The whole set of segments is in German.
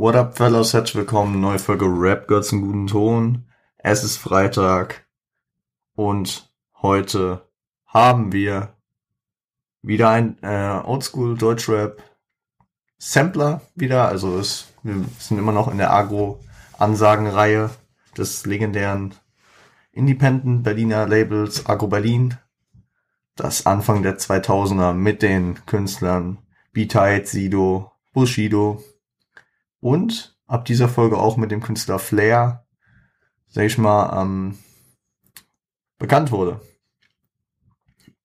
What up, fellas? Herzlich willkommen. Neue Folge Rap Girls im guten Ton. Es ist Freitag und heute haben wir wieder ein äh, Oldschool Deutschrap Sampler wieder. Also es, wir sind immer noch in der Agro-Ansagenreihe des legendären Independent Berliner Labels Agro Berlin, das Anfang der 2000er mit den Künstlern B-Tide, Sido, Bushido, und ab dieser Folge auch mit dem Künstler Flair, sag ich mal, ähm, bekannt wurde.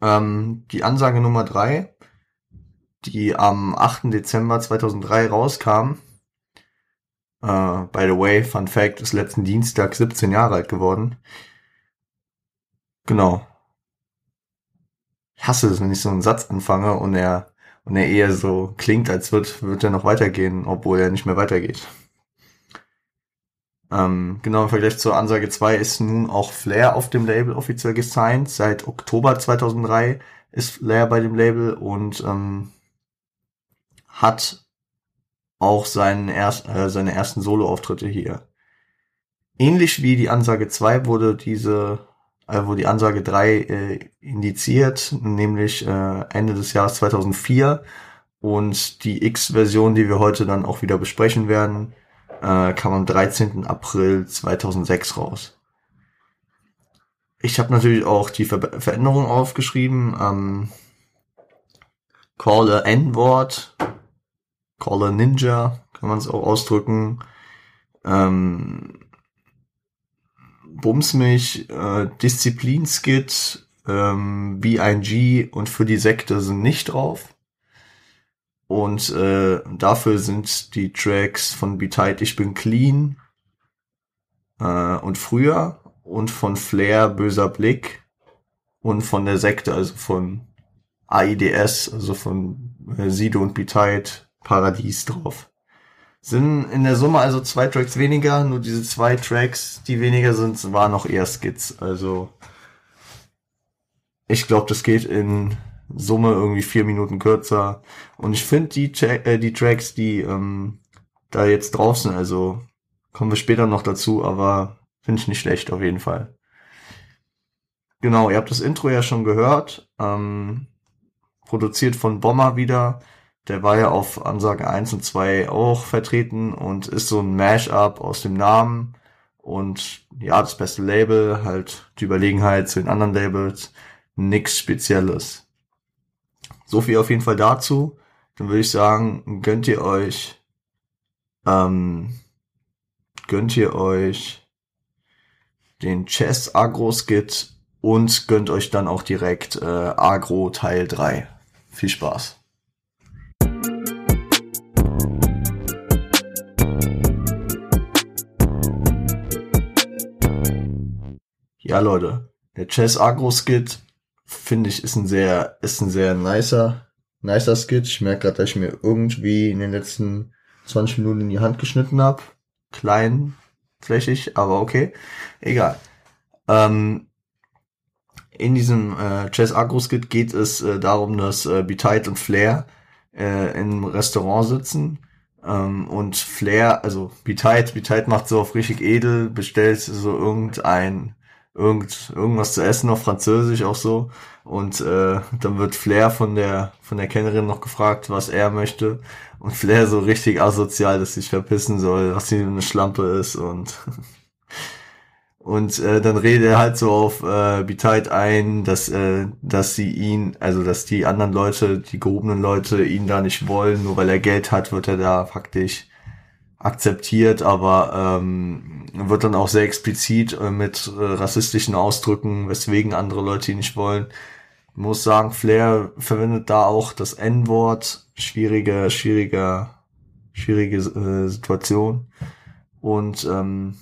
Ähm, die Ansage Nummer drei, die am 8. Dezember 2003 rauskam, äh, by the way, Fun Fact, ist letzten Dienstag 17 Jahre alt geworden. Genau. Ich hasse es, wenn ich so einen Satz anfange und er und er eher so klingt, als wird, wird er noch weitergehen, obwohl er nicht mehr weitergeht. Ähm, genau im Vergleich zur Ansage 2 ist nun auch Flair auf dem Label offiziell gesigned. Seit Oktober 2003 ist Flair bei dem Label und ähm, hat auch seinen erst, äh, seine ersten Solo-Auftritte hier. Ähnlich wie die Ansage 2 wurde diese äh, wo die Ansage 3 äh, indiziert, nämlich äh, Ende des Jahres 2004. Und die X-Version, die wir heute dann auch wieder besprechen werden, äh, kam am 13. April 2006 raus. Ich habe natürlich auch die Ver Veränderungen aufgeschrieben. Ähm, Call a N-Wort, Call a Ninja, kann man es auch ausdrücken. Ähm, Bums mich, äh, Disziplin-Skit, ähm, BIG und für die Sekte sind nicht drauf. Und äh, dafür sind die Tracks von Be Tight, Ich bin clean äh, und früher und von Flair, Böser Blick und von der Sekte, also von AIDS, also von äh, Sido und Be Tight, Paradies drauf. Sind in der Summe also zwei Tracks weniger, nur diese zwei Tracks, die weniger sind, waren noch eher Skits. Also ich glaube, das geht in Summe irgendwie vier Minuten kürzer. Und ich finde die, äh, die Tracks, die ähm, da jetzt drauf sind, also kommen wir später noch dazu, aber finde ich nicht schlecht auf jeden Fall. Genau, ihr habt das Intro ja schon gehört. Ähm, produziert von Bomber wieder. Der war ja auf Ansage 1 und 2 auch vertreten und ist so ein Mash-up aus dem Namen und ja, das beste Label, halt die Überlegenheit zu den anderen Labels, nix Spezielles. So viel auf jeden Fall dazu. Dann würde ich sagen, gönnt ihr euch, ähm, gönnt ihr euch den Chess Agro Skit und gönnt euch dann auch direkt äh, Agro Teil 3. Viel Spaß. Ja, Leute, der Chess Agro Skit finde ich ist ein sehr ist ein sehr nicer nicer Skit. Ich merke gerade, dass ich mir irgendwie in den letzten 20 Minuten in die Hand geschnitten habe. Klein, flächig, aber okay, egal. Ähm, in diesem äh, Chess Agro Skit geht es äh, darum, dass äh, Betide und Flair äh, im Restaurant sitzen ähm, und Flair, also Betide, Betide macht so auf richtig edel, bestellt so irgendein irgend, irgendwas zu essen auf Französisch auch so. Und äh, dann wird Flair von der von der Kennerin noch gefragt, was er möchte. Und Flair so richtig asozial, dass sich verpissen soll, was sie eine Schlampe ist und und äh, dann redet er halt so auf äh, Betide ein, dass äh, dass sie ihn, also dass die anderen Leute, die gehobenen Leute ihn da nicht wollen, nur weil er Geld hat, wird er da faktisch akzeptiert, aber ähm, wird dann auch sehr explizit äh, mit äh, rassistischen Ausdrücken, weswegen andere Leute ihn nicht wollen. Ich muss sagen, Flair verwendet da auch das N-Wort. Schwierige, schwierige, schwierige äh, Situation. Und ähm,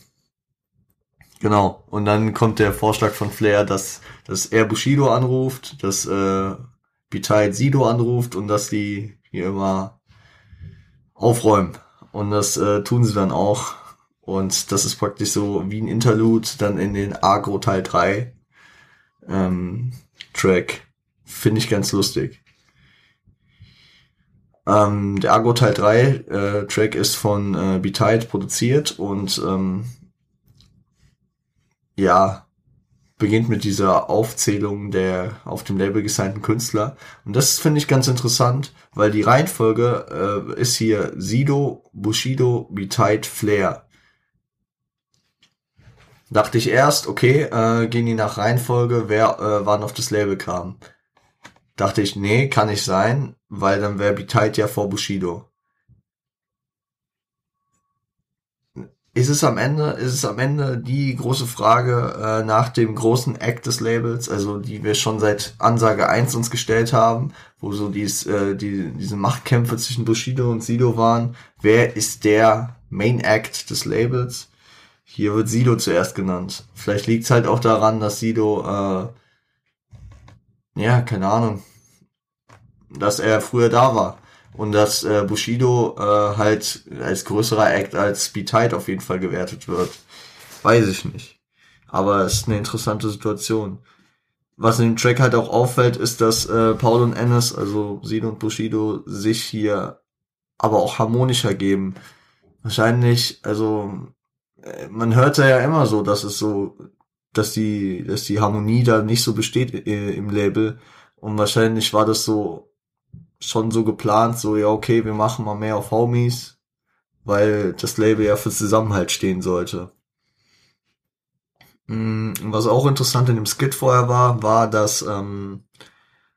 genau, und dann kommt der Vorschlag von Flair, dass, dass er Bushido anruft, dass äh, Bitay Sido anruft und dass die hier immer aufräumen. Und das äh, tun sie dann auch. Und das ist praktisch so wie ein Interlude dann in den Agro Teil 3 ähm, Track. Finde ich ganz lustig. Ähm, der Agro Teil 3 äh, Track ist von äh, Be-Tight produziert und ähm, ja, beginnt mit dieser Aufzählung der auf dem Label gesignten Künstler. Und das finde ich ganz interessant, weil die Reihenfolge äh, ist hier Sido, Bushido, Be-Tight, Flair. Dachte ich erst, okay, äh, gehen die nach Reihenfolge, wer äh, wann auf das Label kam. Dachte ich, nee, kann nicht sein, weil dann wäre Be-Tight ja vor Bushido. Ist es am Ende, ist es am Ende die große Frage äh, nach dem großen Act des Labels, also die wir schon seit Ansage 1 uns gestellt haben, wo so dies, äh, die, diese Machtkämpfe zwischen Bushido und Sido waren. Wer ist der Main Act des Labels? Hier wird Sido zuerst genannt. Vielleicht liegt es halt auch daran, dass Sido, äh, ja, keine Ahnung, dass er früher da war und dass äh, Bushido äh, halt als größerer Act als Speed Tide auf jeden Fall gewertet wird. Weiß ich nicht. Aber es ist eine interessante Situation. Was in dem Track halt auch auffällt, ist, dass äh, Paul und Ennis, also Sido und Bushido, sich hier aber auch harmonischer geben. Wahrscheinlich, also äh, man hörte ja immer so, dass es so, dass die, dass die Harmonie da nicht so besteht äh, im Label. Und wahrscheinlich war das so schon so geplant, so ja, okay, wir machen mal mehr auf Homies, weil das Label ja für Zusammenhalt stehen sollte. Mm, was auch interessant in dem Skit vorher war, war, dass, ähm,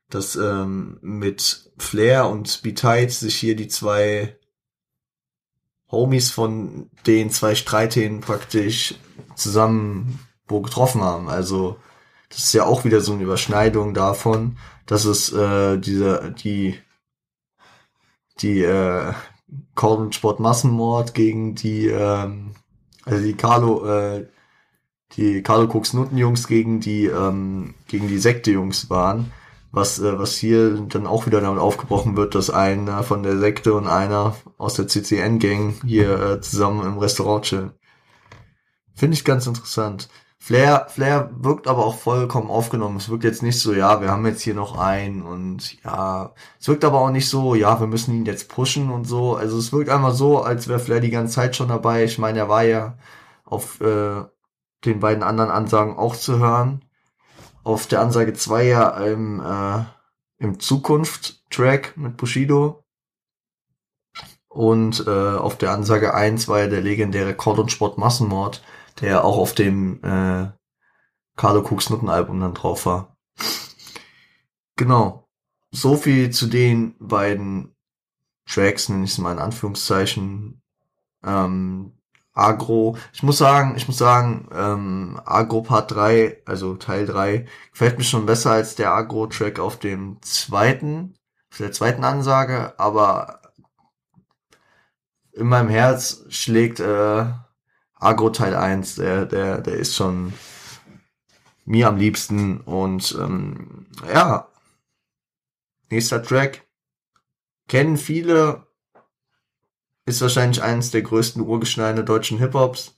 dass ähm, mit Flair und Betide sich hier die zwei Homies von den zwei Streithähnen praktisch zusammen wo getroffen haben. Also das ist ja auch wieder so eine Überschneidung davon, dass es äh, diese die die äh, Cordon Sport Massenmord gegen die, ähm, also die Carlo, äh, die Carlo Cooks Jungs gegen die, ähm, gegen die Sekte Jungs waren. Was, äh, was hier dann auch wieder damit aufgebrochen wird, dass einer von der Sekte und einer aus der CCN-Gang hier äh, zusammen im Restaurant chillen. Finde ich ganz interessant. Flair, Flair wirkt aber auch vollkommen aufgenommen. Es wirkt jetzt nicht so, ja, wir haben jetzt hier noch einen und ja, es wirkt aber auch nicht so, ja, wir müssen ihn jetzt pushen und so. Also es wirkt einfach so, als wäre Flair die ganze Zeit schon dabei. Ich meine, er war ja auf äh, den beiden anderen Ansagen auch zu hören. Auf der Ansage 2 ja im, äh, im Zukunft-Track mit Bushido. Und äh, auf der Ansage 1 war ja der legendäre Cordon Sport Massenmord der auch auf dem äh, Carlo Cooks Nuttenalbum dann drauf war. Genau. So viel zu den beiden Tracks, nenne ich es mal in Anführungszeichen. Ähm, Agro, ich muss sagen, ich muss sagen, ähm, Agro Part 3, also Teil 3, gefällt mir schon besser als der Agro-Track auf dem zweiten, auf der zweiten Ansage, aber in meinem Herz schlägt äh, Agro Teil 1, der, der, der ist schon mir am liebsten. Und ähm, ja, nächster Track. Kennen viele, ist wahrscheinlich eines der größten Urgesteine deutschen Hip-Hops.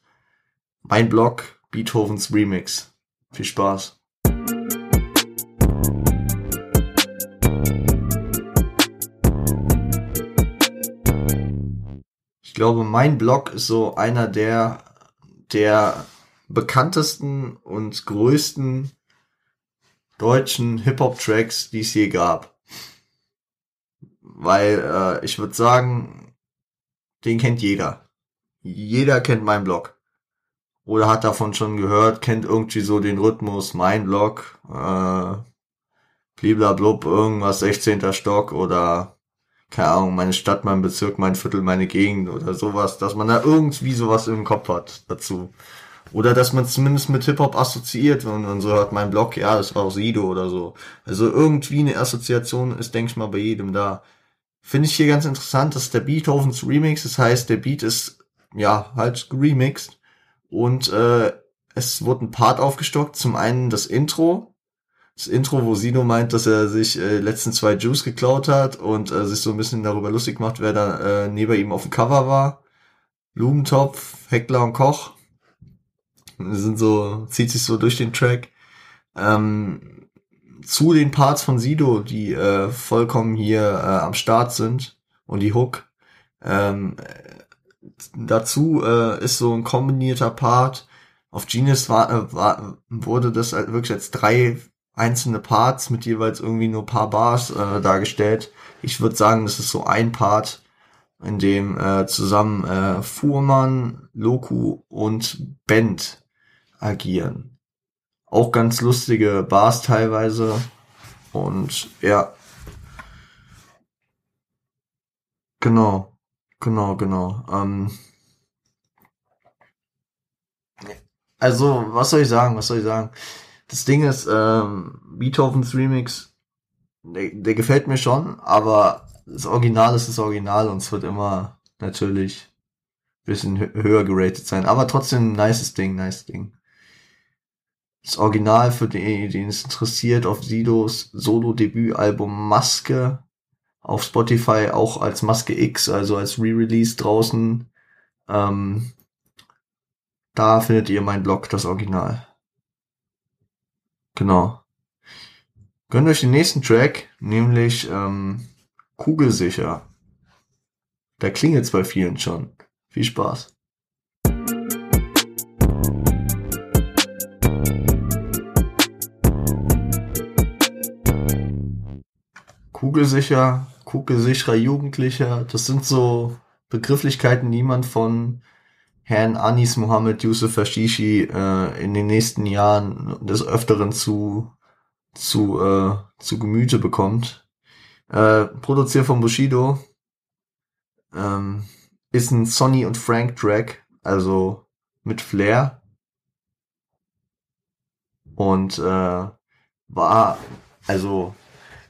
Mein Blog, Beethovens Remix. Viel Spaß. Ich glaube, mein Blog ist so einer der der bekanntesten und größten deutschen Hip-Hop-Tracks, die es je gab. Weil äh, ich würde sagen, den kennt jeder. Jeder kennt meinen Blog. Oder hat davon schon gehört, kennt irgendwie so den Rhythmus, mein Blog, äh, bliblablub, irgendwas, 16. Stock oder keine Ahnung, meine Stadt, mein Bezirk, mein Viertel, meine Gegend oder sowas, dass man da irgendwie sowas im Kopf hat dazu. Oder dass man zumindest mit Hip-Hop assoziiert, wenn man so hört, mein Blog, ja, das war aus Sido oder so. Also irgendwie eine Assoziation ist, denke ich mal, bei jedem da. Finde ich hier ganz interessant, dass der Beethovens Remix, das heißt, der Beat ist, ja, halt remixed. Und äh, es wurde ein Part aufgestockt. Zum einen das Intro, das Intro, wo Sino meint, dass er sich äh, letzten zwei Juice geklaut hat und äh, sich so ein bisschen darüber lustig macht, wer da äh, neben ihm auf dem Cover war. Blumentopf, Heckler und Koch. Das sind so, zieht sich so durch den Track. Ähm, zu den Parts von Sido, die äh, vollkommen hier äh, am Start sind und die Hook. Ähm, dazu äh, ist so ein kombinierter Part. Auf Genius war, äh, war, wurde das halt wirklich als drei einzelne Parts mit jeweils irgendwie nur paar Bars äh, dargestellt. Ich würde sagen, das ist so ein Part, in dem äh, zusammen äh, Fuhrmann, Loku und Bent agieren. Auch ganz lustige Bars teilweise. Und ja. Genau. Genau, genau. Ähm, also, was soll ich sagen? Was soll ich sagen? Das Ding ist, ähm, Beethovens Remix, der, der gefällt mir schon, aber das Original ist das Original und es wird immer natürlich bisschen höher geratet sein. Aber trotzdem ein nices Ding, nice Ding. Das Original für den, den es interessiert, auf Sidos Solo-Debütalbum Maske auf Spotify auch als Maske X, also als Re-Release draußen. Ähm, da findet ihr mein Blog, das Original. Genau. Gönnt euch den nächsten Track, nämlich ähm, Kugelsicher. Da klingelt bei vielen schon. Viel Spaß. Kugelsicher, kugelsicherer Jugendlicher, das sind so Begrifflichkeiten, die man von Herrn Anis Mohammed Yusuf Hashishi äh, in den nächsten Jahren des Öfteren zu, zu, äh, zu Gemüte bekommt. Äh, produziert von Bushido. Ähm, ist ein Sonny und Frank Track, also mit Flair. Und äh, war, also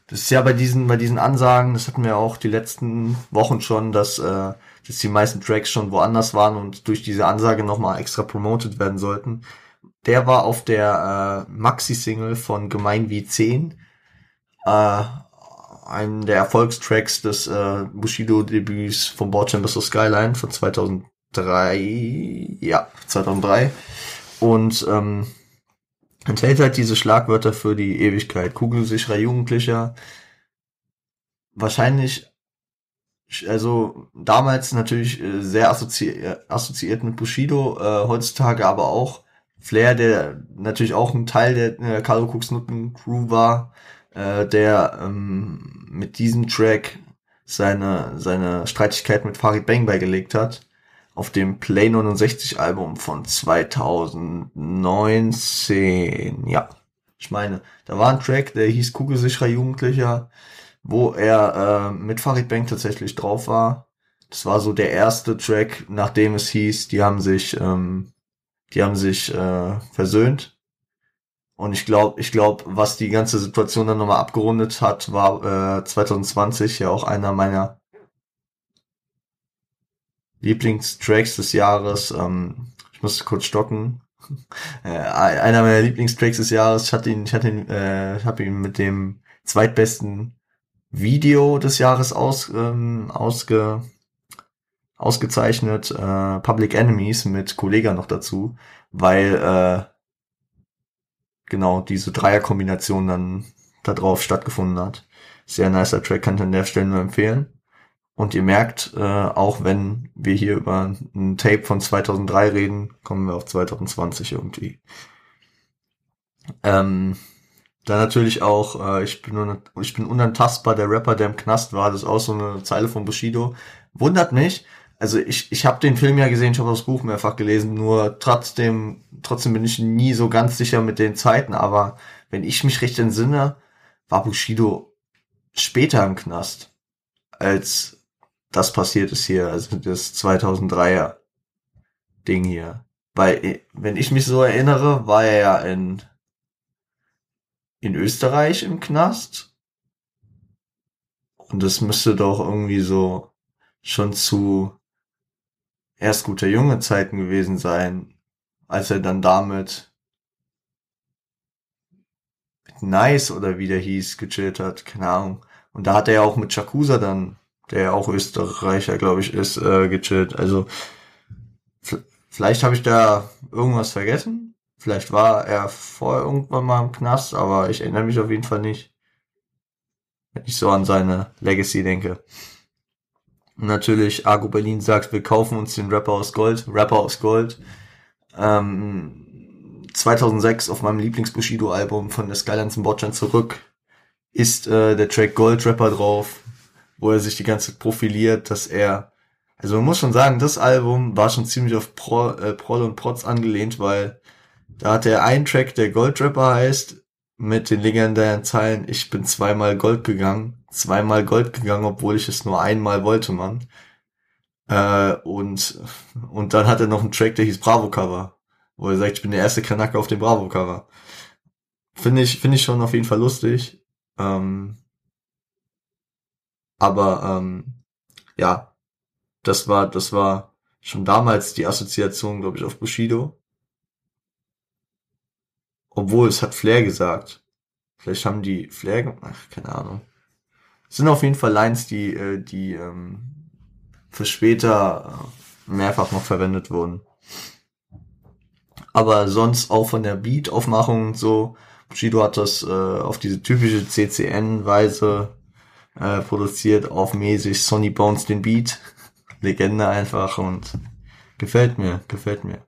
das ist ja bei diesen, bei diesen Ansagen, das hatten wir auch die letzten Wochen schon, dass, äh, dass die meisten Tracks schon woanders waren und durch diese Ansage nochmal extra promoted werden sollten. Der war auf der äh, Maxi-Single von Gemein wie 10, äh, einem der Erfolgstracks des äh, Bushido-Debüts von Board vs. Skyline von 2003, ja, 2003. Und ähm, enthält halt diese Schlagwörter für die Ewigkeit. Kugelsicherer Jugendlicher. Wahrscheinlich, also damals natürlich äh, sehr assozi assoziiert mit Bushido, äh, heutzutage aber auch. Flair, der natürlich auch ein Teil der äh, Carlo Cooks Nutten Crew war, äh, der ähm, mit diesem Track seine, seine Streitigkeit mit Farid Bang beigelegt hat. Auf dem Play 69 Album von 2019. Ja, ich meine, da war ein Track, der hieß Kugelsicherer Jugendlicher, wo er äh, mit Farid Bang tatsächlich drauf war. Das war so der erste Track, nachdem es hieß, die haben sich, ähm, die haben sich äh, versöhnt. Und ich glaube, ich glaube, was die ganze Situation dann nochmal abgerundet hat, war äh, 2020 ja auch einer meiner Lieblingstracks des Jahres. Ähm, ich muss kurz stocken. Äh, einer meiner Lieblingstracks des Jahres. Ich hatte ihn, ich hatte ihn, äh, habe ihn mit dem zweitbesten Video des Jahres aus, ähm, ausge, ausgezeichnet. Äh, Public Enemies mit Kollega noch dazu, weil äh, genau diese Dreierkombination dann da drauf stattgefunden hat. Sehr nicer Track, kann ich an der Stelle nur empfehlen. Und ihr merkt, äh, auch wenn wir hier über ein Tape von 2003 reden, kommen wir auf 2020 irgendwie. Ähm, dann natürlich auch, äh, ich, bin ich bin unantastbar, der Rapper, der im Knast war, das ist auch so eine Zeile von Bushido. Wundert mich, also ich, ich habe den Film ja gesehen, ich habe das Buch mehrfach gelesen, nur trotzdem, trotzdem bin ich nie so ganz sicher mit den Zeiten, aber wenn ich mich recht entsinne, war Bushido später im Knast als das passiert ist hier, also das 2003er Ding hier. Weil, wenn ich mich so erinnere, war er ja in, in Österreich im Knast. Und das müsste doch irgendwie so schon zu erst guter junge Zeiten gewesen sein, als er dann damit mit Nice oder wie der hieß, gechillt hat, keine Ahnung. Und da hat er ja auch mit Chakusa dann der auch Österreicher, glaube ich, ist, äh, gechillt. Also vielleicht habe ich da irgendwas vergessen. Vielleicht war er vorher irgendwann mal im Knast, aber ich erinnere mich auf jeden Fall nicht. Wenn ich so an seine Legacy denke. natürlich Argo Berlin sagt, wir kaufen uns den Rapper aus Gold, Rapper aus Gold. Ähm, 2006 auf meinem Lieblings-Bushido-Album von der Skylines in Botchan zurück ist äh, der Track Gold Rapper drauf, wo er sich die ganze Zeit profiliert, dass er, also man muss schon sagen, das Album war schon ziemlich auf Pro, äh, Prol und Protz angelehnt, weil da hat er einen Track, der Gold Rapper heißt, mit den legendären Zeilen, ich bin zweimal Gold gegangen, zweimal Gold gegangen, obwohl ich es nur einmal wollte, Mann. Äh, und, und dann hat er noch einen Track, der hieß Bravo Cover, wo er sagt, ich bin der erste Kanake auf dem Bravo Cover. Finde ich, finde ich schon auf jeden Fall lustig. Ähm, aber ähm, ja, das war, das war schon damals die Assoziation, glaube ich, auf Bushido. Obwohl, es hat Flair gesagt. Vielleicht haben die Flair, ach, keine Ahnung. Es sind auf jeden Fall Lines, die, äh, die ähm, für später äh, mehrfach noch verwendet wurden. Aber sonst auch von der Beat-Aufmachung und so. Bushido hat das äh, auf diese typische CCN-Weise äh, produziert, auf mäßig Sonny Bones den Beat. Legende einfach und gefällt mir, gefällt mir.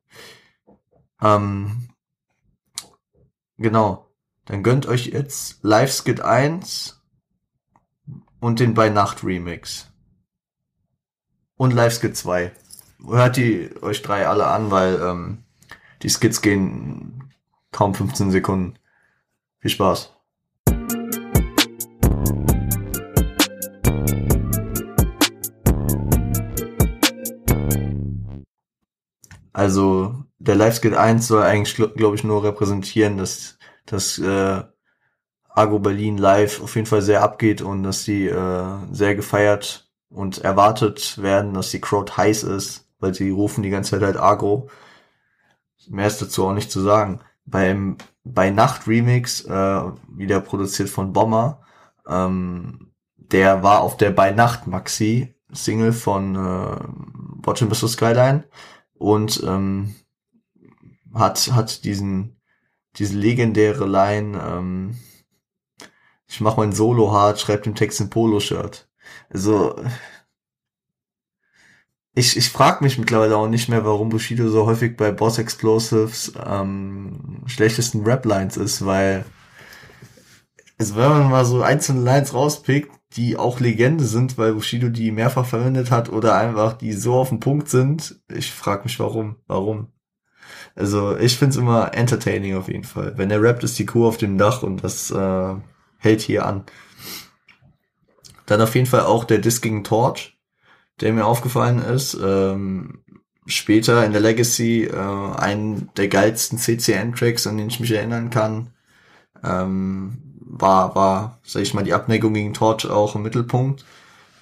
Ähm, genau. Dann gönnt euch jetzt Live Skit 1 und den Bei Nacht Remix. Und Live Skit 2. Hört die euch drei alle an, weil ähm, die Skits gehen kaum 15 Sekunden. Viel Spaß. Also der Live-Skit 1 soll eigentlich, glaube ich, nur repräsentieren, dass, dass äh, Argo Berlin live auf jeden Fall sehr abgeht und dass sie äh, sehr gefeiert und erwartet werden, dass die Crowd heiß ist, weil sie rufen die ganze Zeit halt Argo. Mehr ist dazu auch nicht zu sagen. Beim bei Nacht Remix, äh, wieder produziert von Bomber, ähm, der war auf der Bei Nacht Maxi Single von äh, Watching vs. Skyline und ähm, hat hat diesen diese legendäre Line ähm, ich mach mein Solo hart, schreib den Text in Polo-Shirt. Also ich, ich frage mich mittlerweile auch nicht mehr, warum Bushido so häufig bei Boss Explosives ähm, schlechtesten Rap-Lines ist, weil also wenn man mal so einzelne Lines rauspickt, die auch Legende sind, weil Bushido die mehrfach verwendet hat oder einfach die so auf den Punkt sind. Ich frage mich warum. Warum? Also ich find's immer entertaining auf jeden Fall. Wenn er rappt, ist die Kuh auf dem Dach und das äh, hält hier an. Dann auf jeden Fall auch der Disc gegen Torch, der mir aufgefallen ist. Ähm, später in der Legacy äh, einen der geilsten CCN-Tracks, an den ich mich erinnern kann. Ähm, war, war, sag ich mal, die Abneigung gegen Torch auch im Mittelpunkt.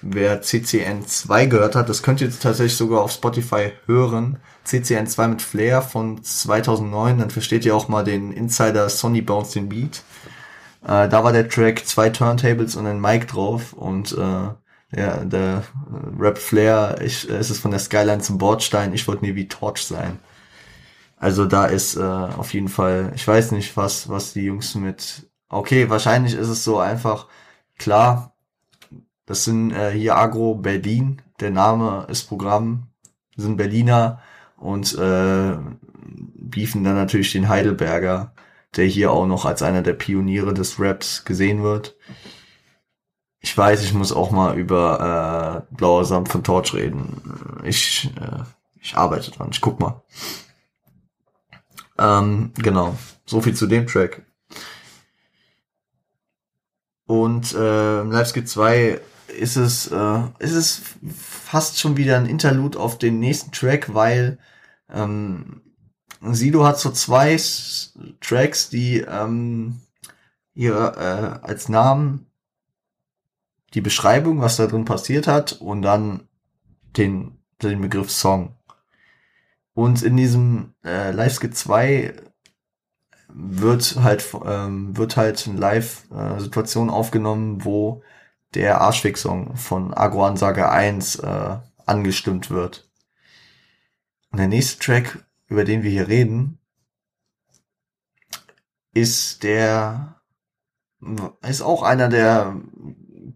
Wer CCN 2 gehört hat, das könnt ihr tatsächlich sogar auf Spotify hören. CCN 2 mit Flair von 2009, dann versteht ihr auch mal den Insider Sonny Bounce den Beat. Äh, da war der Track zwei Turntables und ein Mic drauf und äh, der, der Rap Flair, ich, es ist von der Skyline zum Bordstein, ich wollte nie wie Torch sein. Also da ist äh, auf jeden Fall, ich weiß nicht, was, was die Jungs mit Okay, wahrscheinlich ist es so einfach, klar, das sind äh, hier Agro Berlin, der Name ist Programm, sind Berliner und äh, beefen dann natürlich den Heidelberger, der hier auch noch als einer der Pioniere des Raps gesehen wird. Ich weiß, ich muss auch mal über äh, Blauer Samt von Torch reden. Ich, äh, ich arbeite dran, ich guck mal. Ähm, genau, so viel zu dem Track. Und äh, Live Skit 2 ist es, äh, ist es fast schon wieder ein Interlude auf den nächsten Track, weil ähm, Sido hat so zwei Tracks, die ähm, ihre, äh, als Namen die Beschreibung, was da drin passiert hat, und dann den, den Begriff Song. Und in diesem äh, Live Skit 2 wird halt ähm, wird halt eine Live-Situation aufgenommen, wo der Arschweg-Song von Agro-Ansage 1 äh, angestimmt wird. Und der nächste Track, über den wir hier reden, ist der ist auch einer der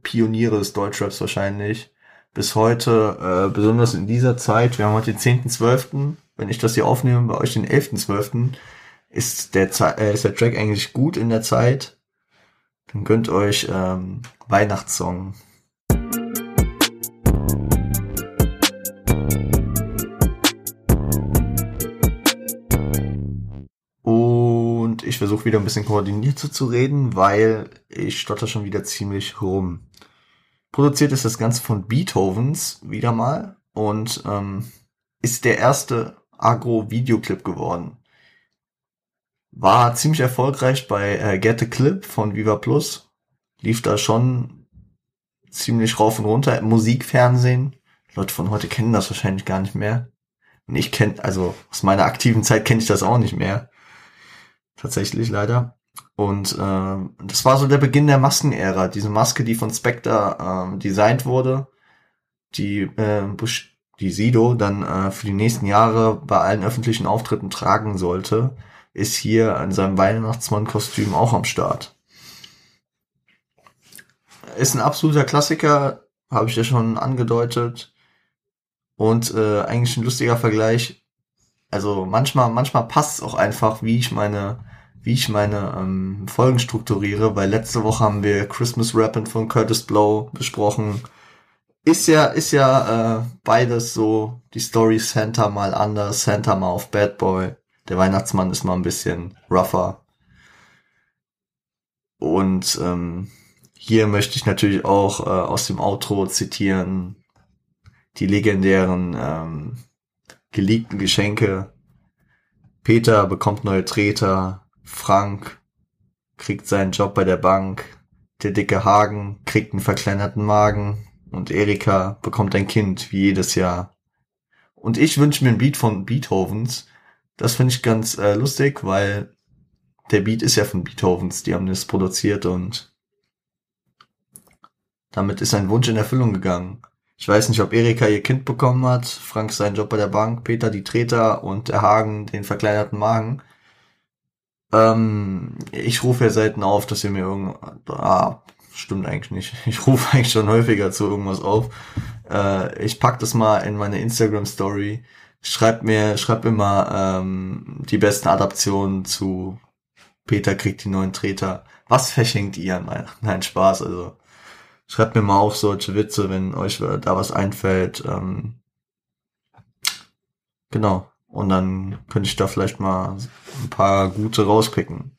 Pioniere des Deutschraps wahrscheinlich. bis heute, äh, besonders in dieser Zeit, wir haben heute den 10.12., wenn ich das hier aufnehme, bei euch den 11.12., ist der, äh, ist der Track eigentlich gut in der Zeit. Dann gönnt euch ähm, Weihnachtssong. Und ich versuche wieder ein bisschen koordiniert zu reden, weil ich stotter schon wieder ziemlich rum. Produziert ist das Ganze von Beethovens wieder mal und ähm, ist der erste Agro-Videoclip geworden. War ziemlich erfolgreich bei äh, Get the Clip von Viva Plus. Lief da schon ziemlich rauf und runter. Musikfernsehen. Leute von heute kennen das wahrscheinlich gar nicht mehr. Und ich kenne, also aus meiner aktiven Zeit kenne ich das auch nicht mehr. Tatsächlich leider. Und äh, das war so der Beginn der Maskenära. Diese Maske, die von Spectre äh, designt wurde, die äh, die Sido dann äh, für die nächsten Jahre bei allen öffentlichen Auftritten tragen sollte, ist hier in seinem Weihnachtsmann-Kostüm auch am Start. Ist ein absoluter Klassiker, habe ich ja schon angedeutet. Und äh, eigentlich ein lustiger Vergleich. Also manchmal, manchmal passt es auch einfach, wie ich meine, wie ich meine ähm, Folgen strukturiere, weil letzte Woche haben wir Christmas Rapping von Curtis Blow besprochen ist ja, ist ja äh, beides so, die Story Santa mal anders, Santa mal auf Bad Boy. Der Weihnachtsmann ist mal ein bisschen rougher. Und ähm, hier möchte ich natürlich auch äh, aus dem Outro zitieren die legendären ähm, geleakten Geschenke. Peter bekommt neue Treter, Frank kriegt seinen Job bei der Bank, der dicke Hagen kriegt einen verkleinerten Magen, und Erika bekommt ein Kind, wie jedes Jahr. Und ich wünsche mir ein Beat von Beethovens. Das finde ich ganz äh, lustig, weil der Beat ist ja von Beethovens. Die haben das produziert und damit ist ein Wunsch in Erfüllung gegangen. Ich weiß nicht, ob Erika ihr Kind bekommen hat, Frank seinen Job bei der Bank, Peter die Treter und der Hagen den verkleinerten Magen. Ähm, ich rufe ja selten auf, dass ihr mir irgend... Ah, stimmt eigentlich nicht. Ich rufe eigentlich schon häufiger zu irgendwas auf. Äh, ich pack das mal in meine Instagram Story. Schreibt mir, schreibt mir mal ähm, die besten Adaptionen zu Peter kriegt die neuen Treter. Was verschenkt ihr an Weihnachten? Nein, Spaß. Also schreibt mir mal auf solche Witze, wenn euch da was einfällt. Ähm, genau. Und dann könnte ich da vielleicht mal ein paar gute rauspicken.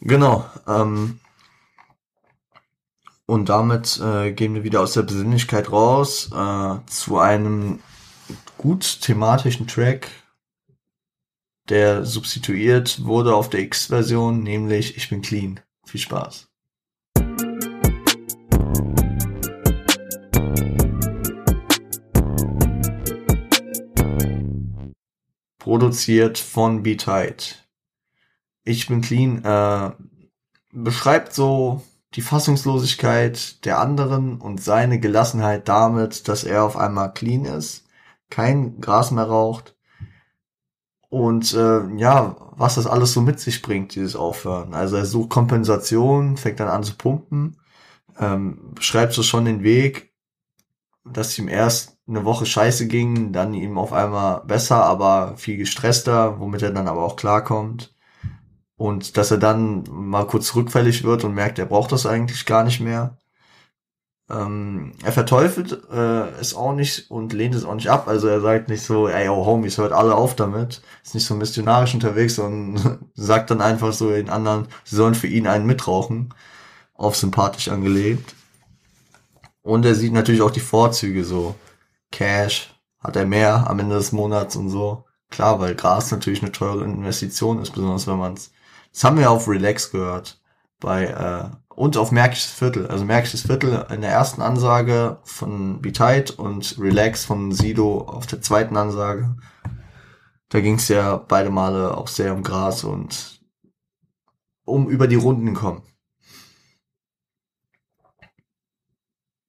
Genau. Ähm, und damit äh, gehen wir wieder aus der Besinnlichkeit raus äh, zu einem gut thematischen Track, der substituiert wurde auf der X-Version, nämlich Ich bin clean. Viel Spaß. Produziert von B-Tide ich bin clean, äh, beschreibt so die Fassungslosigkeit der anderen und seine Gelassenheit damit, dass er auf einmal clean ist, kein Gras mehr raucht und äh, ja, was das alles so mit sich bringt, dieses Aufhören. Also er sucht Kompensation, fängt dann an zu pumpen, ähm, beschreibt so schon den Weg, dass ihm erst eine Woche scheiße ging, dann ihm auf einmal besser, aber viel gestresster, womit er dann aber auch klarkommt und dass er dann mal kurz rückfällig wird und merkt, er braucht das eigentlich gar nicht mehr. Ähm, er verteufelt äh, es auch nicht und lehnt es auch nicht ab. Also er sagt nicht so, ey, oh Homies, hört alle auf damit. Ist nicht so missionarisch unterwegs, sondern sagt dann einfach so den anderen, sie sollen für ihn einen mitrauchen. Auf sympathisch angelegt. Und er sieht natürlich auch die Vorzüge so. Cash, hat er mehr am Ende des Monats und so. Klar, weil Gras natürlich eine teure Investition ist, besonders wenn man es das haben wir auf Relax gehört. Bei, äh, und auf Märkisches Viertel. Also Märkisches Viertel in der ersten Ansage von Be Tight und Relax von Sido auf der zweiten Ansage. Da ging es ja beide Male auch sehr um Gras und um über die Runden kommen.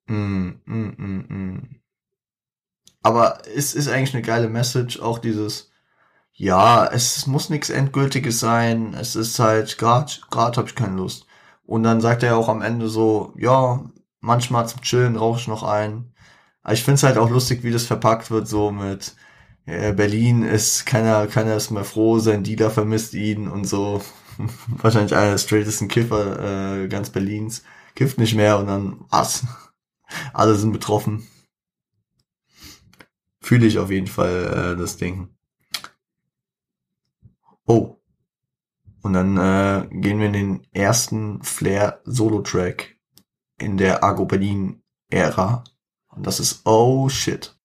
Mm, mm, mm, mm. Aber es ist eigentlich eine geile Message, auch dieses, ja, es muss nichts Endgültiges sein. Es ist halt, grad, grad habe ich keine Lust. Und dann sagt er auch am Ende so, ja, manchmal zum Chillen rauche ich noch ein. Aber ich finde es halt auch lustig, wie das verpackt wird, so mit äh, Berlin ist keiner, keiner ist mehr froh, sein Dealer vermisst ihn und so. Wahrscheinlich einer der straightesten Kiffer äh, ganz Berlins. Kifft nicht mehr und dann was. Alle sind betroffen. Fühle ich auf jeden Fall äh, das Ding. Oh. Und dann äh, gehen wir in den ersten Flair Solo-Track in der Argo Berlin Ära. Und das ist Oh Shit.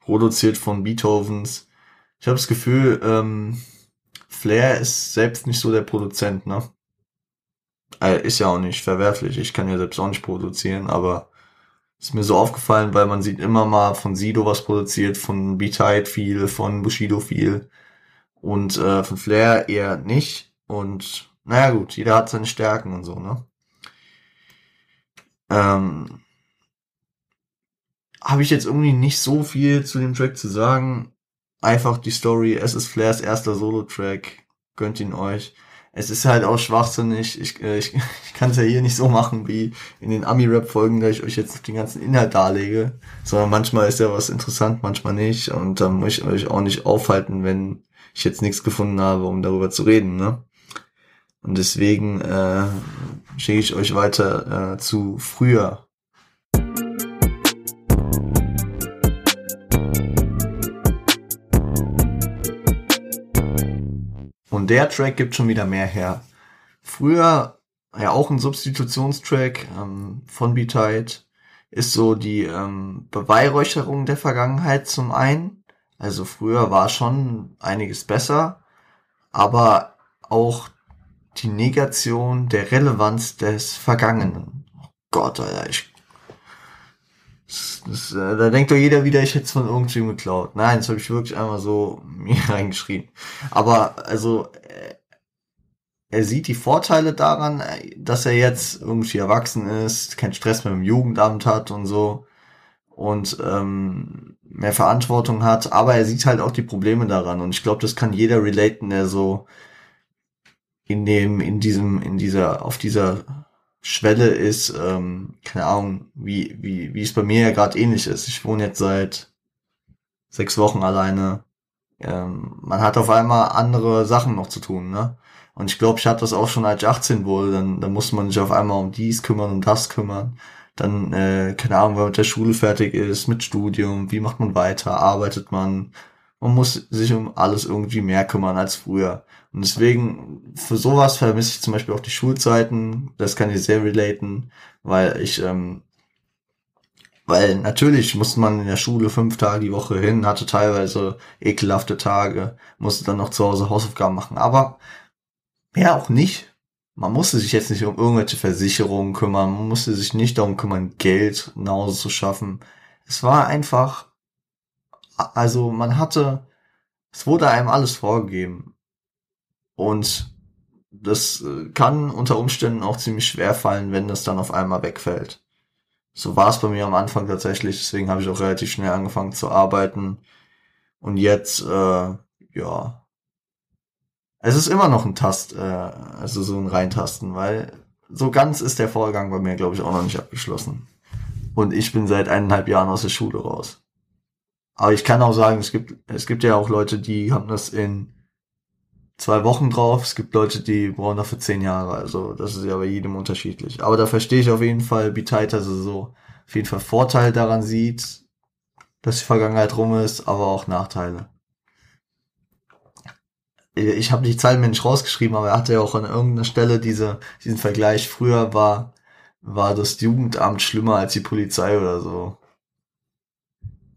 Produziert von Beethovens. Ich habe das Gefühl, ähm, Flair ist selbst nicht so der Produzent, ne? Äh, ist ja auch nicht verwerflich. Ich kann ja selbst auch nicht produzieren, aber ist mir so aufgefallen, weil man sieht immer mal von Sido was produziert, von B-Tide viel, von Bushido viel und äh, von Flair eher nicht. Und naja gut, jeder hat seine Stärken und so, ne? Ähm, Habe ich jetzt irgendwie nicht so viel zu dem Track zu sagen. Einfach die Story, es ist Flairs erster Solo-Track. Gönnt ihn euch es ist halt auch schwachsinnig. Ich, äh, ich, ich kann es ja hier nicht so machen wie in den Ami-Rap-Folgen, da ich euch jetzt den ganzen Inhalt darlege. Sondern manchmal ist ja was interessant, manchmal nicht. Und dann muss ich euch auch nicht aufhalten, wenn ich jetzt nichts gefunden habe, um darüber zu reden. Ne? Und deswegen äh, schicke ich euch weiter äh, zu früher. Und der Track gibt schon wieder mehr her. Früher, ja auch ein Substitutionstrack ähm, von B-Tide, ist so die ähm, Beweihräucherung der Vergangenheit zum einen. Also früher war schon einiges besser, aber auch die Negation der Relevanz des Vergangenen. Oh Gott, Alter, ich das, äh, da denkt doch jeder wieder, ich hätte es von irgendwem geklaut. Nein, das habe ich wirklich einmal so mir reingeschrieben. Aber also äh, er sieht die Vorteile daran, äh, dass er jetzt irgendwie erwachsen ist, keinen Stress mehr im Jugendamt hat und so und ähm, mehr Verantwortung hat, aber er sieht halt auch die Probleme daran und ich glaube, das kann jeder relaten, der so in dem, in diesem, in dieser, auf dieser Schwelle ist, ähm, keine Ahnung, wie, wie, wie es bei mir ja gerade ähnlich ist. Ich wohne jetzt seit sechs Wochen alleine. Ähm, man hat auf einmal andere Sachen noch zu tun, ne? Und ich glaube, ich hatte das auch schon, als ich 18 wurde. Dann, dann musste man sich auf einmal um dies kümmern und das kümmern. Dann, äh, keine Ahnung, wenn man mit der Schule fertig ist, mit Studium, wie macht man weiter, arbeitet man. Man muss sich um alles irgendwie mehr kümmern als früher. Und deswegen, für sowas vermisse ich zum Beispiel auch die Schulzeiten. Das kann ich sehr relaten, weil ich, ähm, weil natürlich musste man in der Schule fünf Tage die Woche hin, hatte teilweise ekelhafte Tage, musste dann noch zu Hause Hausaufgaben machen. Aber mehr auch nicht. Man musste sich jetzt nicht um irgendwelche Versicherungen kümmern, man musste sich nicht darum kümmern, Geld nach Hause zu schaffen. Es war einfach, also man hatte, es wurde einem alles vorgegeben. Und das äh, kann unter Umständen auch ziemlich schwer fallen, wenn das dann auf einmal wegfällt. So war es bei mir am Anfang tatsächlich, deswegen habe ich auch relativ schnell angefangen zu arbeiten. Und jetzt, äh, ja, es ist immer noch ein Tast, äh, also so ein Reintasten, weil so ganz ist der Vorgang bei mir, glaube ich, auch noch nicht abgeschlossen. Und ich bin seit eineinhalb Jahren aus der Schule raus. Aber ich kann auch sagen, es gibt, es gibt ja auch Leute, die haben das in zwei Wochen drauf. Es gibt Leute, die brauchen dafür zehn Jahre. Also das ist ja bei jedem unterschiedlich. Aber da verstehe ich auf jeden Fall, wie Tight also so auf jeden Fall Vorteil daran sieht, dass die Vergangenheit rum ist, aber auch Nachteile. Ich habe die Zahlen mir nicht rausgeschrieben, aber er hatte ja auch an irgendeiner Stelle diese, diesen Vergleich. Früher war, war das Jugendamt schlimmer als die Polizei oder so.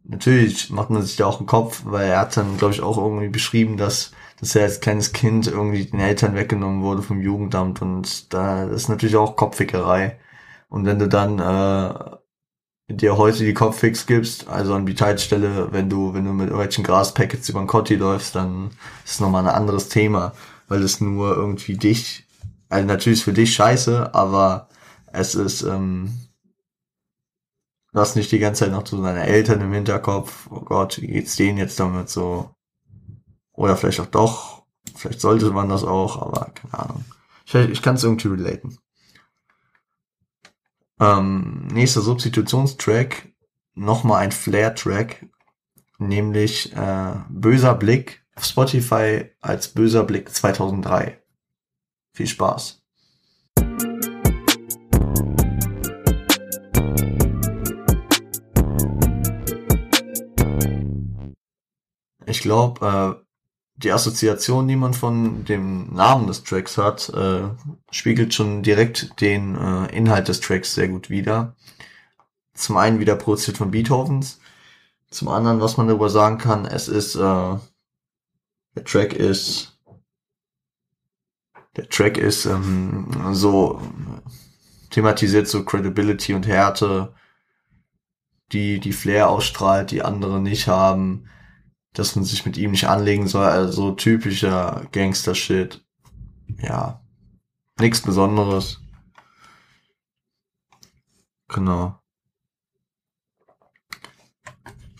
Natürlich macht man sich da auch einen Kopf, weil er hat dann, glaube ich, auch irgendwie beschrieben, dass dass er als kleines Kind irgendwie den Eltern weggenommen wurde vom Jugendamt und da ist natürlich auch Kopffickerei. Und wenn du dann äh, dir heute die Kopffix gibst, also an die Teilstelle, wenn du, wenn du mit irgendwelchen Graspackets über den Kotti läufst, dann ist es nochmal ein anderes Thema, weil es nur irgendwie dich, also natürlich ist für dich scheiße, aber es ist, ähm, du hast nicht die ganze Zeit noch zu deinen Eltern im Hinterkopf, oh Gott, wie geht's denen jetzt damit so? Oder vielleicht auch doch. Vielleicht sollte man das auch, aber keine Ahnung. Ich, ich kann es irgendwie relaten. Ähm, nächster Substitutionstrack. Nochmal ein Flair-Track. Nämlich äh, Böser Blick auf Spotify als Böser Blick 2003. Viel Spaß. Ich glaube, äh, die Assoziation, die man von dem Namen des Tracks hat, äh, spiegelt schon direkt den äh, Inhalt des Tracks sehr gut wider. Zum einen wieder produziert von Beethovens, zum anderen, was man darüber sagen kann, es ist, äh, der Track ist, der Track ist ähm, so thematisiert so Credibility und Härte, die die Flair ausstrahlt, die andere nicht haben dass man sich mit ihm nicht anlegen soll. Also typischer Gangster-Shit. Ja. Nichts Besonderes. Genau.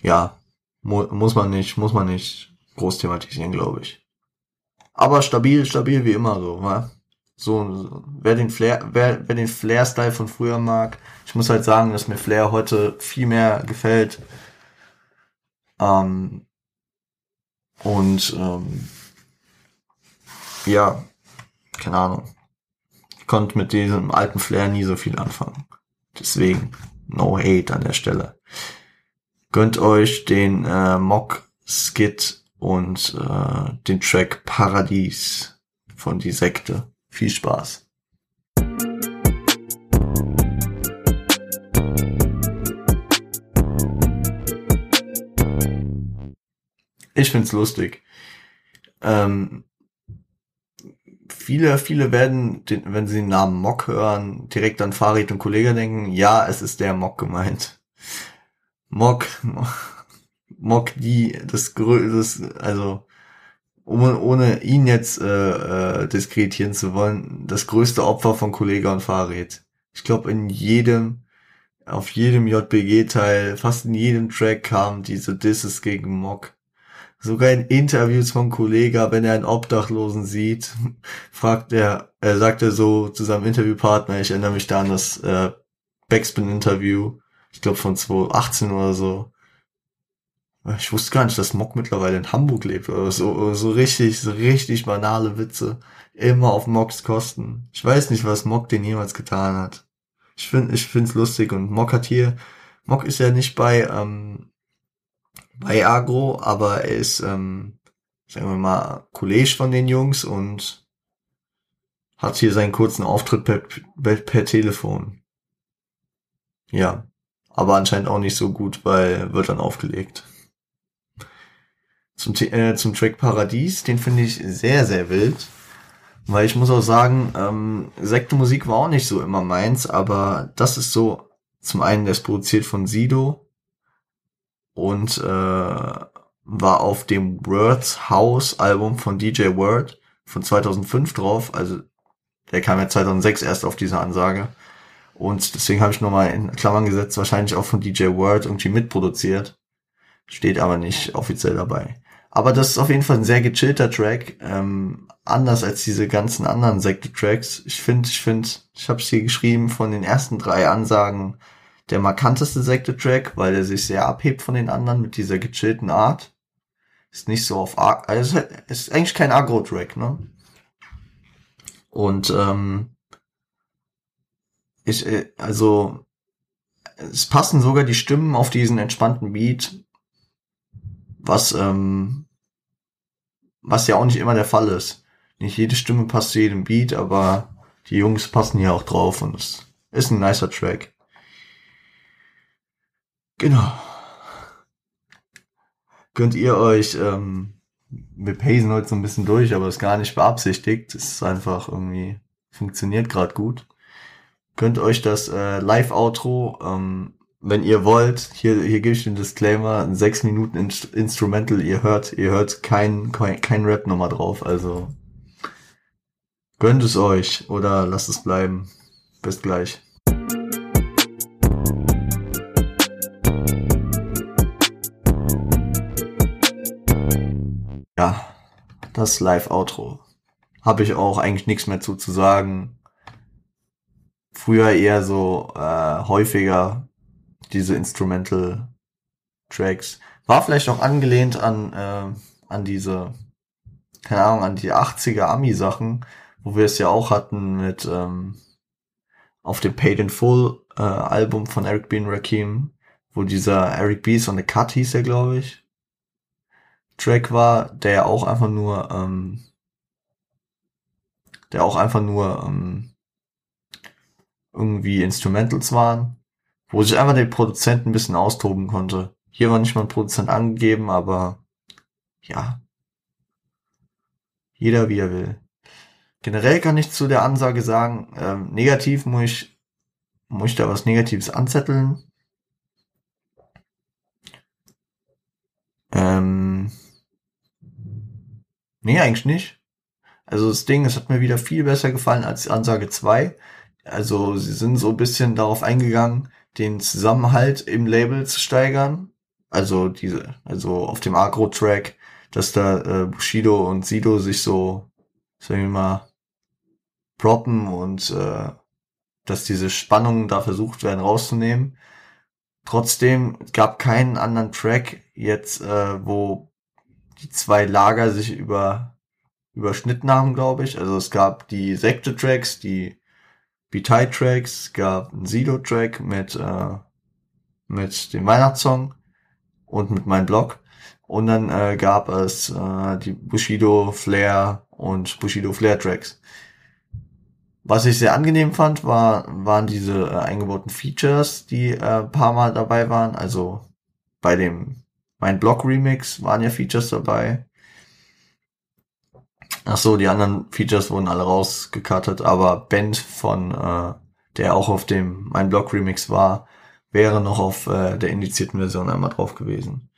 Ja. Mu muss man nicht, muss man nicht groß thematisieren, glaube ich. Aber stabil, stabil wie immer so, wa? So, wer den Flair, wer, wer den Flair-Style von früher mag, ich muss halt sagen, dass mir Flair heute viel mehr gefällt. Ähm, und ähm, ja, keine Ahnung. Ich konnte mit diesem alten Flair nie so viel anfangen. Deswegen, no hate an der Stelle. Gönnt euch den äh, Mock Skit und äh, den Track Paradies von die Sekte. Viel Spaß. Ich find's lustig. Ähm, viele, viele werden, den, wenn sie den Namen Mock hören, direkt an Farid und Kollege denken, ja, es ist der Mock gemeint. Mock, Mock die, das, das also, ohne, ohne ihn jetzt äh, äh, diskreditieren zu wollen, das größte Opfer von Kollege und Farid. Ich glaube, in jedem, auf jedem JBG-Teil, fast in jedem Track kam diese Disses gegen Mock. Sogar in Interviews von Kollega, wenn er einen Obdachlosen sieht, fragt er, er sagt er so zu seinem Interviewpartner, ich erinnere mich da an das äh, Backspin-Interview, ich glaube von 2018 oder so. Ich wusste gar nicht, dass Mock mittlerweile in Hamburg lebt oder so, so richtig, so richtig banale Witze. Immer auf Mocks Kosten. Ich weiß nicht, was Mock den jemals getan hat. Ich finde, ich find's lustig und Mock hat hier, Mock ist ja nicht bei, ähm, bei Agro, aber er ist, ähm, sagen wir mal, Kollege von den Jungs und hat hier seinen kurzen Auftritt per, per, per Telefon. Ja, aber anscheinend auch nicht so gut, weil wird dann aufgelegt. Zum, äh, zum Track Paradies, den finde ich sehr, sehr wild. Weil ich muss auch sagen, ähm, Sektenmusik war auch nicht so immer meins, aber das ist so, zum einen, der ist produziert von Sido, und äh, war auf dem Words House Album von DJ Word von 2005 drauf. Also der kam ja 2006 erst auf diese Ansage. Und deswegen habe ich nochmal in Klammern gesetzt, wahrscheinlich auch von DJ Word irgendwie mitproduziert. Steht aber nicht offiziell dabei. Aber das ist auf jeden Fall ein sehr gechillter Track. Ähm, anders als diese ganzen anderen Sekte-Tracks. Ich finde, ich finde, ich habe es hier geschrieben, von den ersten drei Ansagen der markanteste Sekte-Track, weil er sich sehr abhebt von den anderen mit dieser gechillten Art. Ist nicht so auf, also ist eigentlich kein Agro-Track, ne? Und ähm, ich, äh, also es passen sogar die Stimmen auf diesen entspannten Beat, was ähm, was ja auch nicht immer der Fall ist. Nicht jede Stimme passt zu jedem Beat, aber die Jungs passen hier auch drauf und es ist ein nicer Track. Genau. Könnt ihr euch, ähm, wir pacen heute so ein bisschen durch, aber ist gar nicht beabsichtigt. Es ist einfach irgendwie, funktioniert gerade gut. Könnt euch das äh, Live-Outro, ähm, wenn ihr wollt, hier, hier gebe ich den Disclaimer, ein sechs Minuten Inst Instrumental, ihr hört, ihr hört kein, kein, kein Rap nochmal drauf, also gönnt es euch oder lasst es bleiben. Bis gleich. Das Live-Outro. Habe ich auch eigentlich nichts mehr zu, zu sagen. Früher eher so äh, häufiger diese Instrumental Tracks. War vielleicht auch angelehnt an, äh, an diese, keine Ahnung, an die 80er Ami-Sachen, wo wir es ja auch hatten mit ähm, auf dem Paid in Full äh, Album von Eric B. und Rakim, wo dieser Eric B. so eine Cut hieß er, glaube ich. Track war, der auch einfach nur, ähm, der auch einfach nur ähm, irgendwie Instrumentals waren, wo sich einfach der Produzent ein bisschen austoben konnte. Hier war nicht mal ein Produzent angegeben, aber ja. Jeder wie er will. Generell kann ich zu der Ansage sagen, ähm, negativ muss ich, muss ich da was Negatives anzetteln. Ähm, nee, eigentlich nicht. Also das Ding, es hat mir wieder viel besser gefallen als Ansage 2. Also sie sind so ein bisschen darauf eingegangen, den Zusammenhalt im Label zu steigern. Also diese, also auf dem Agro-Track, dass da äh, Bushido und Sido sich so, sagen wir mal, proppen und äh, dass diese Spannungen da versucht werden rauszunehmen. Trotzdem gab keinen anderen Track jetzt, äh, wo die zwei Lager sich über überschnitten haben, glaube ich. Also es gab die Sekte-Tracks, die B-Tie-Tracks, gab einen Sido-Track mit, äh, mit dem Weihnachtssong und mit meinem Blog. Und dann äh, gab es äh, die Bushido Flair und Bushido Flair Tracks. Was ich sehr angenehm fand, war, waren diese äh, eingebauten Features, die äh, paar Mal dabei waren. Also bei dem mein Blog Remix waren ja Features dabei. Ach so, die anderen Features wurden alle rausgekattet, aber Band von, äh, der auch auf dem mein Blog Remix war, wäre noch auf äh, der indizierten Version einmal drauf gewesen.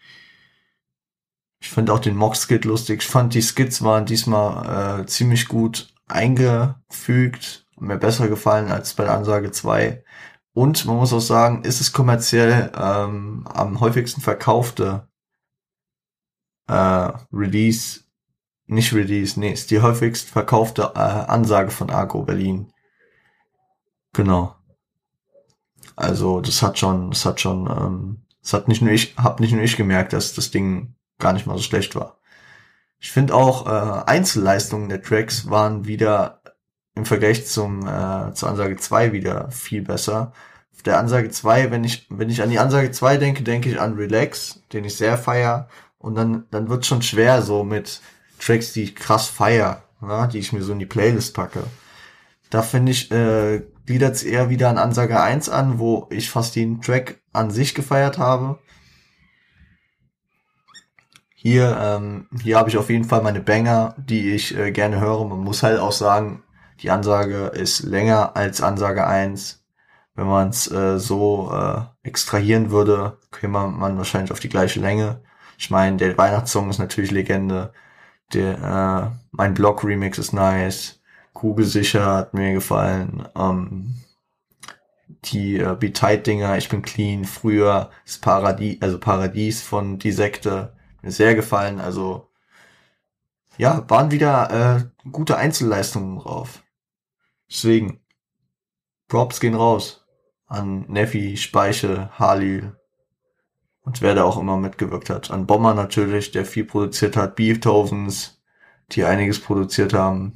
Ich finde auch den Mock-Skit lustig. Ich fand die Skits waren diesmal äh, ziemlich gut eingefügt. Mir besser gefallen als bei der Ansage 2. Und man muss auch sagen, ist es kommerziell ähm, am häufigsten verkaufte äh, Release nicht Release, nee, ist die häufigst verkaufte äh, Ansage von Agro Berlin. Genau. Also das hat schon, das hat schon, ähm, das hat nicht nur ich, hab nicht nur ich gemerkt, dass das Ding gar nicht mal so schlecht war. Ich finde auch äh, Einzelleistungen der Tracks waren wieder im Vergleich zum äh, zur Ansage 2 wieder viel besser. Auf der Ansage 2, wenn ich wenn ich an die Ansage 2 denke, denke ich an Relax, den ich sehr feier und dann dann wird schon schwer so mit Tracks, die ich krass feier, ja, die ich mir so in die Playlist packe. Da finde ich, äh, gliedert es eher wieder an Ansage 1 an, wo ich fast den Track an sich gefeiert habe. Hier, ähm, hier habe ich auf jeden Fall meine Banger, die ich äh, gerne höre. Man muss halt auch sagen, die Ansage ist länger als Ansage 1. Wenn man es äh, so äh, extrahieren würde, käme man wahrscheinlich auf die gleiche Länge. Ich meine, der Weihnachtssong ist natürlich Legende. Der, äh, mein Blog-Remix ist nice. Kugelsicher hat mir gefallen. Ähm, die äh, Be-Tight-Dinger, ich bin clean. Früher das Paradies, also Paradies von Die Sekte, mir sehr gefallen. Also ja, waren wieder äh, gute Einzelleistungen drauf. Deswegen, Props gehen raus an Neffi, Speiche, Halil, und wer da auch immer mitgewirkt hat. An Bomber natürlich, der viel produziert hat, Beethovens, die einiges produziert haben.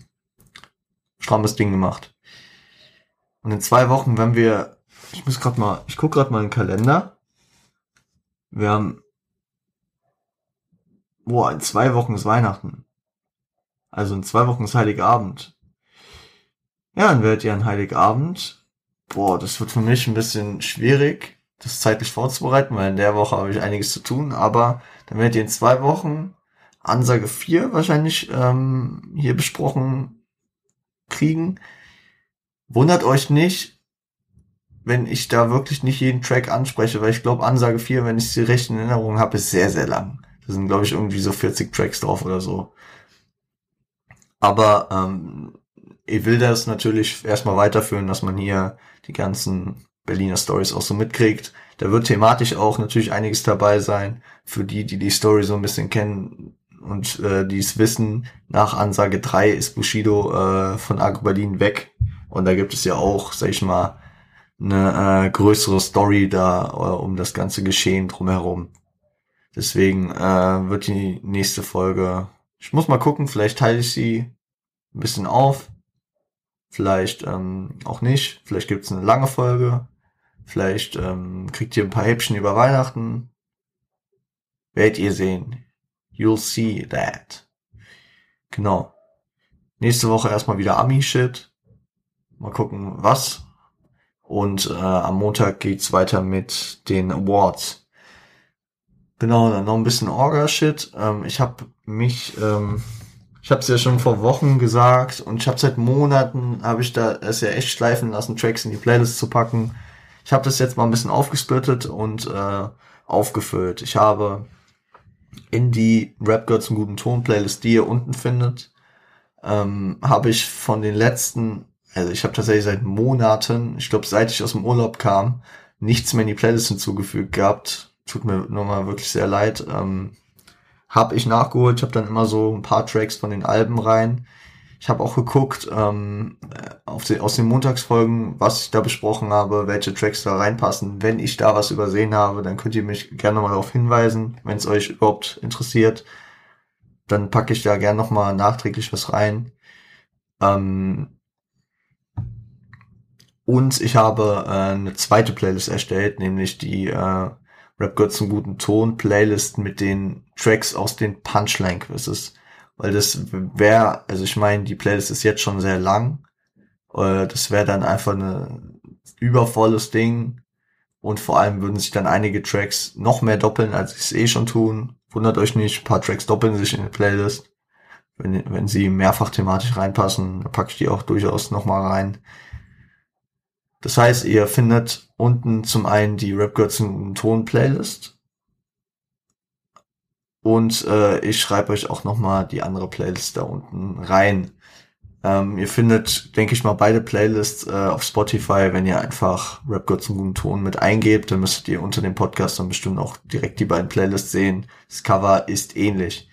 Strammes Ding gemacht. Und in zwei Wochen, wenn wir, ich muss gerade mal, ich guck gerade mal in den Kalender. Wir haben, boah, in zwei Wochen ist Weihnachten. Also in zwei Wochen ist Heiligabend. Ja, dann werdet ihr an Heiligabend. Boah, das wird für mich ein bisschen schwierig das zeitlich vorzubereiten, weil in der Woche habe ich einiges zu tun, aber dann werdet ihr in zwei Wochen Ansage 4 wahrscheinlich ähm, hier besprochen kriegen. Wundert euch nicht, wenn ich da wirklich nicht jeden Track anspreche, weil ich glaube, Ansage 4, wenn ich sie recht in Erinnerung habe, ist sehr, sehr lang. Da sind, glaube ich, irgendwie so 40 Tracks drauf oder so. Aber ähm, ich will das natürlich erstmal weiterführen, dass man hier die ganzen Berliner Stories auch so mitkriegt. Da wird thematisch auch natürlich einiges dabei sein. Für die, die die Story so ein bisschen kennen, und äh, die es wissen, nach Ansage 3 ist Bushido äh, von Agro Berlin weg. Und da gibt es ja auch, sag ich mal, eine äh, größere Story da äh, um das ganze Geschehen drumherum. Deswegen äh, wird die nächste Folge, ich muss mal gucken, vielleicht teile ich sie ein bisschen auf, vielleicht ähm, auch nicht, vielleicht gibt's eine lange Folge, vielleicht ähm, kriegt ihr ein paar Häppchen über Weihnachten, werdet ihr sehen. You'll see that. Genau. Nächste Woche erstmal wieder Ami-Shit. Mal gucken, was. Und äh, am Montag geht's weiter mit den Awards. Genau, dann noch ein bisschen Orga-Shit. Ähm, ich habe mich, ähm, ich habe es ja schon vor Wochen gesagt und ich habe seit Monaten, habe ich da es ja echt schleifen lassen, Tracks in die Playlist zu packen. Ich habe das jetzt mal ein bisschen aufgesplittet und äh, aufgefüllt. Ich habe in die Rap Girl zum guten Ton Playlist, die ihr unten findet, ähm, habe ich von den letzten, also ich habe tatsächlich seit Monaten, ich glaube seit ich aus dem Urlaub kam, nichts mehr in die Playlist hinzugefügt gehabt. Tut mir nochmal wirklich sehr leid. Ähm, habe ich nachgeholt, ich habe dann immer so ein paar Tracks von den Alben rein. Ich habe auch geguckt ähm, auf die, aus den Montagsfolgen, was ich da besprochen habe, welche Tracks da reinpassen. Wenn ich da was übersehen habe, dann könnt ihr mich gerne mal darauf hinweisen, wenn es euch überhaupt interessiert. Dann packe ich da gerne nochmal nachträglich was rein. Ähm, und ich habe äh, eine zweite Playlist erstellt, nämlich die äh, Rap Gott zum guten Ton Playlist mit den Tracks aus den Punchline Quizzes. Weil das wäre, also ich meine, die Playlist ist jetzt schon sehr lang. Äh, das wäre dann einfach ein übervolles Ding. Und vor allem würden sich dann einige Tracks noch mehr doppeln, als sie es eh schon tun. Wundert euch nicht, ein paar Tracks doppeln sich in der Playlist. Wenn, wenn sie mehrfach thematisch reinpassen, packe ich die auch durchaus nochmal rein. Das heißt, ihr findet unten zum einen die Rap Götzen Ton Playlist und äh, ich schreibe euch auch nochmal die andere Playlist da unten rein. Ähm, ihr findet, denke ich mal, beide Playlists äh, auf Spotify, wenn ihr einfach Rap God zum guten Ton mit eingebt, dann müsstet ihr unter dem Podcast dann bestimmt auch direkt die beiden Playlists sehen. Das Cover ist ähnlich.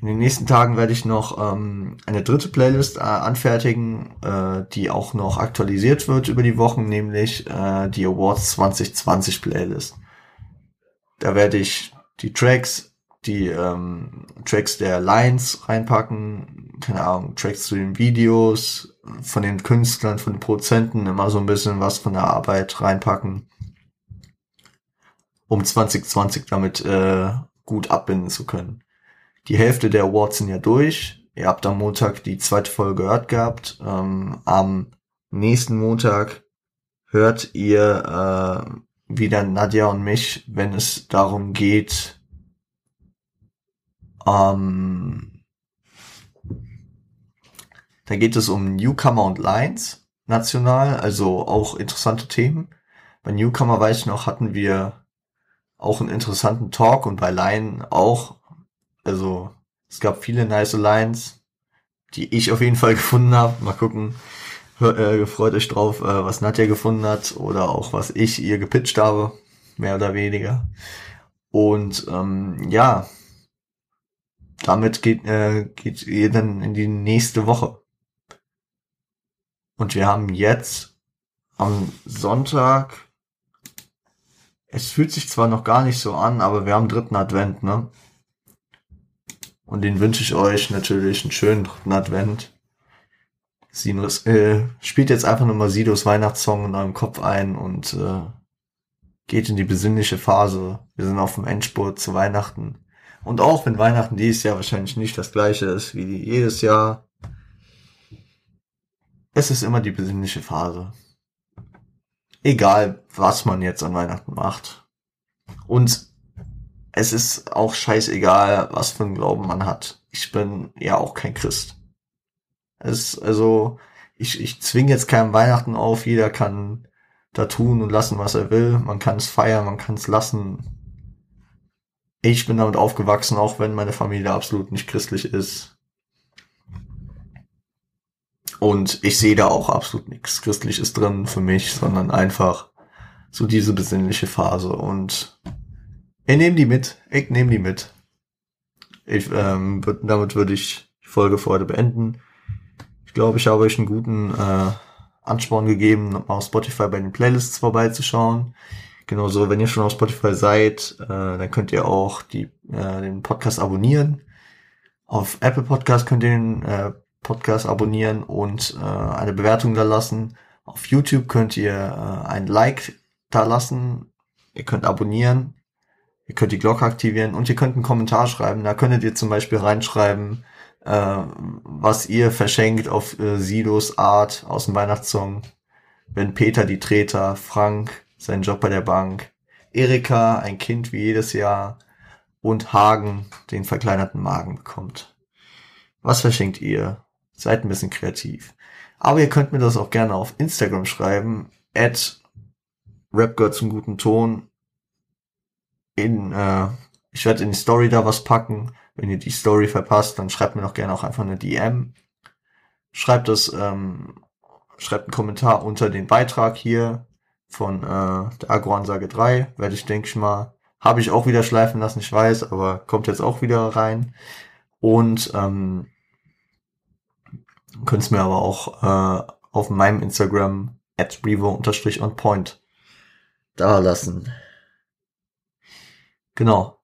In den nächsten Tagen werde ich noch ähm, eine dritte Playlist äh, anfertigen, äh, die auch noch aktualisiert wird über die Wochen, nämlich äh, die Awards 2020 Playlist. Da werde ich die Tracks die ähm, Tracks der Lines reinpacken, keine Ahnung, Tracks zu den Videos, von den Künstlern, von den Produzenten, immer so ein bisschen was von der Arbeit reinpacken, um 2020 damit äh, gut abbinden zu können. Die Hälfte der Awards sind ja durch. Ihr habt am Montag die zweite Folge gehört gehabt. Ähm, am nächsten Montag hört ihr äh, wieder Nadja und mich, wenn es darum geht, ähm, da geht es um Newcomer und Lines national, also auch interessante Themen. Bei Newcomer weiß ich noch, hatten wir auch einen interessanten Talk und bei Line auch. Also es gab viele nice Lines, die ich auf jeden Fall gefunden habe. Mal gucken. Äh, freut euch drauf, äh, was Nadja gefunden hat oder auch was ich ihr gepitcht habe, mehr oder weniger. Und ähm, ja, damit geht, äh, geht ihr dann in die nächste Woche. Und wir haben jetzt am Sonntag, es fühlt sich zwar noch gar nicht so an, aber wir haben dritten Advent, ne? Und den wünsche ich euch natürlich einen schönen dritten Advent. Sinus, äh, spielt jetzt einfach nur mal Sidos Weihnachtssong in eurem Kopf ein und äh, geht in die besinnliche Phase. Wir sind auf dem Endspurt zu Weihnachten. Und auch wenn Weihnachten dieses Jahr wahrscheinlich nicht das gleiche ist wie jedes Jahr, es ist immer die besinnliche Phase. Egal, was man jetzt an Weihnachten macht. Und es ist auch scheißegal, was für einen Glauben man hat. Ich bin ja auch kein Christ. Es, also, ich, ich zwinge jetzt keinem Weihnachten auf, jeder kann da tun und lassen, was er will. Man kann es feiern, man kann es lassen ich bin damit aufgewachsen, auch wenn meine Familie absolut nicht christlich ist. Und ich sehe da auch absolut nichts Christliches drin für mich, sondern einfach so diese besinnliche Phase. Und ich nehme die mit. Ich nehme die mit. ich, ähm, würd, damit würde ich die Folge für heute beenden. Ich glaube, ich habe euch einen guten äh, Ansporn gegeben, auf Spotify bei den Playlists vorbeizuschauen. Genauso, wenn ihr schon auf Spotify seid, äh, dann könnt ihr auch die, äh, den Podcast abonnieren. Auf Apple Podcast könnt ihr den äh, Podcast abonnieren und äh, eine Bewertung da lassen. Auf YouTube könnt ihr äh, ein Like da lassen. Ihr könnt abonnieren. Ihr könnt die Glocke aktivieren und ihr könnt einen Kommentar schreiben. Da könntet ihr zum Beispiel reinschreiben, äh, was ihr verschenkt auf äh, Silos Art aus dem Weihnachtssong. Wenn Peter die Treter, Frank seinen Job bei der Bank, Erika ein Kind wie jedes Jahr und Hagen den verkleinerten Magen bekommt. Was verschenkt ihr? Seid ein bisschen kreativ. Aber ihr könnt mir das auch gerne auf Instagram schreiben, at rapgirl zum guten Ton. In, äh, ich werde in die Story da was packen. Wenn ihr die Story verpasst, dann schreibt mir doch gerne auch einfach eine DM. Schreibt das, ähm, schreibt einen Kommentar unter den Beitrag hier von äh, der Agro-Ansage 3. Werde ich, denke ich mal, habe ich auch wieder schleifen lassen, ich weiß, aber kommt jetzt auch wieder rein. Und ähm, könnt es mir aber auch äh, auf meinem Instagram at revo-on point da lassen. Genau.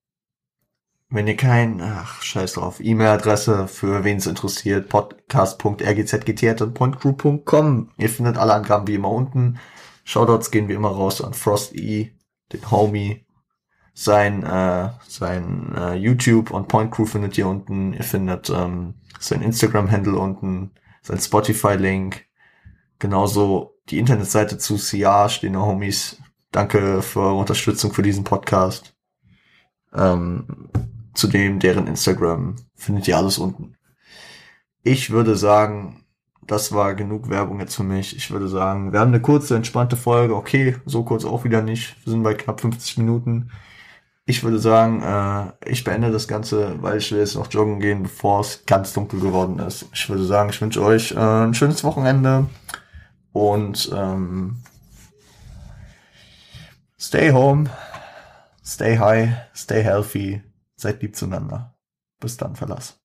Wenn ihr kein, ach, scheiß drauf, E-Mail-Adresse für wen es interessiert, podcast.rgzgt.pointgroup.com. Ihr findet alle Angaben wie immer unten. Shoutouts gehen wie immer raus an Frosty, den Homie. Sein, äh, sein äh, YouTube und Point Crew findet ihr unten. Ihr findet ähm, sein Instagram-Handle unten, sein Spotify-Link. Genauso die Internetseite zu Siage, den Homies. Danke für Unterstützung für diesen Podcast. Ähm, Zudem deren Instagram findet ihr alles unten. Ich würde sagen, das war genug Werbung jetzt für mich. Ich würde sagen, wir haben eine kurze, entspannte Folge. Okay, so kurz auch wieder nicht. Wir sind bei knapp 50 Minuten. Ich würde sagen, äh, ich beende das Ganze, weil ich will jetzt noch joggen gehen, bevor es ganz dunkel geworden ist. Ich würde sagen, ich wünsche euch äh, ein schönes Wochenende und ähm, stay home, stay high, stay healthy. Seid lieb zueinander. Bis dann, Verlass.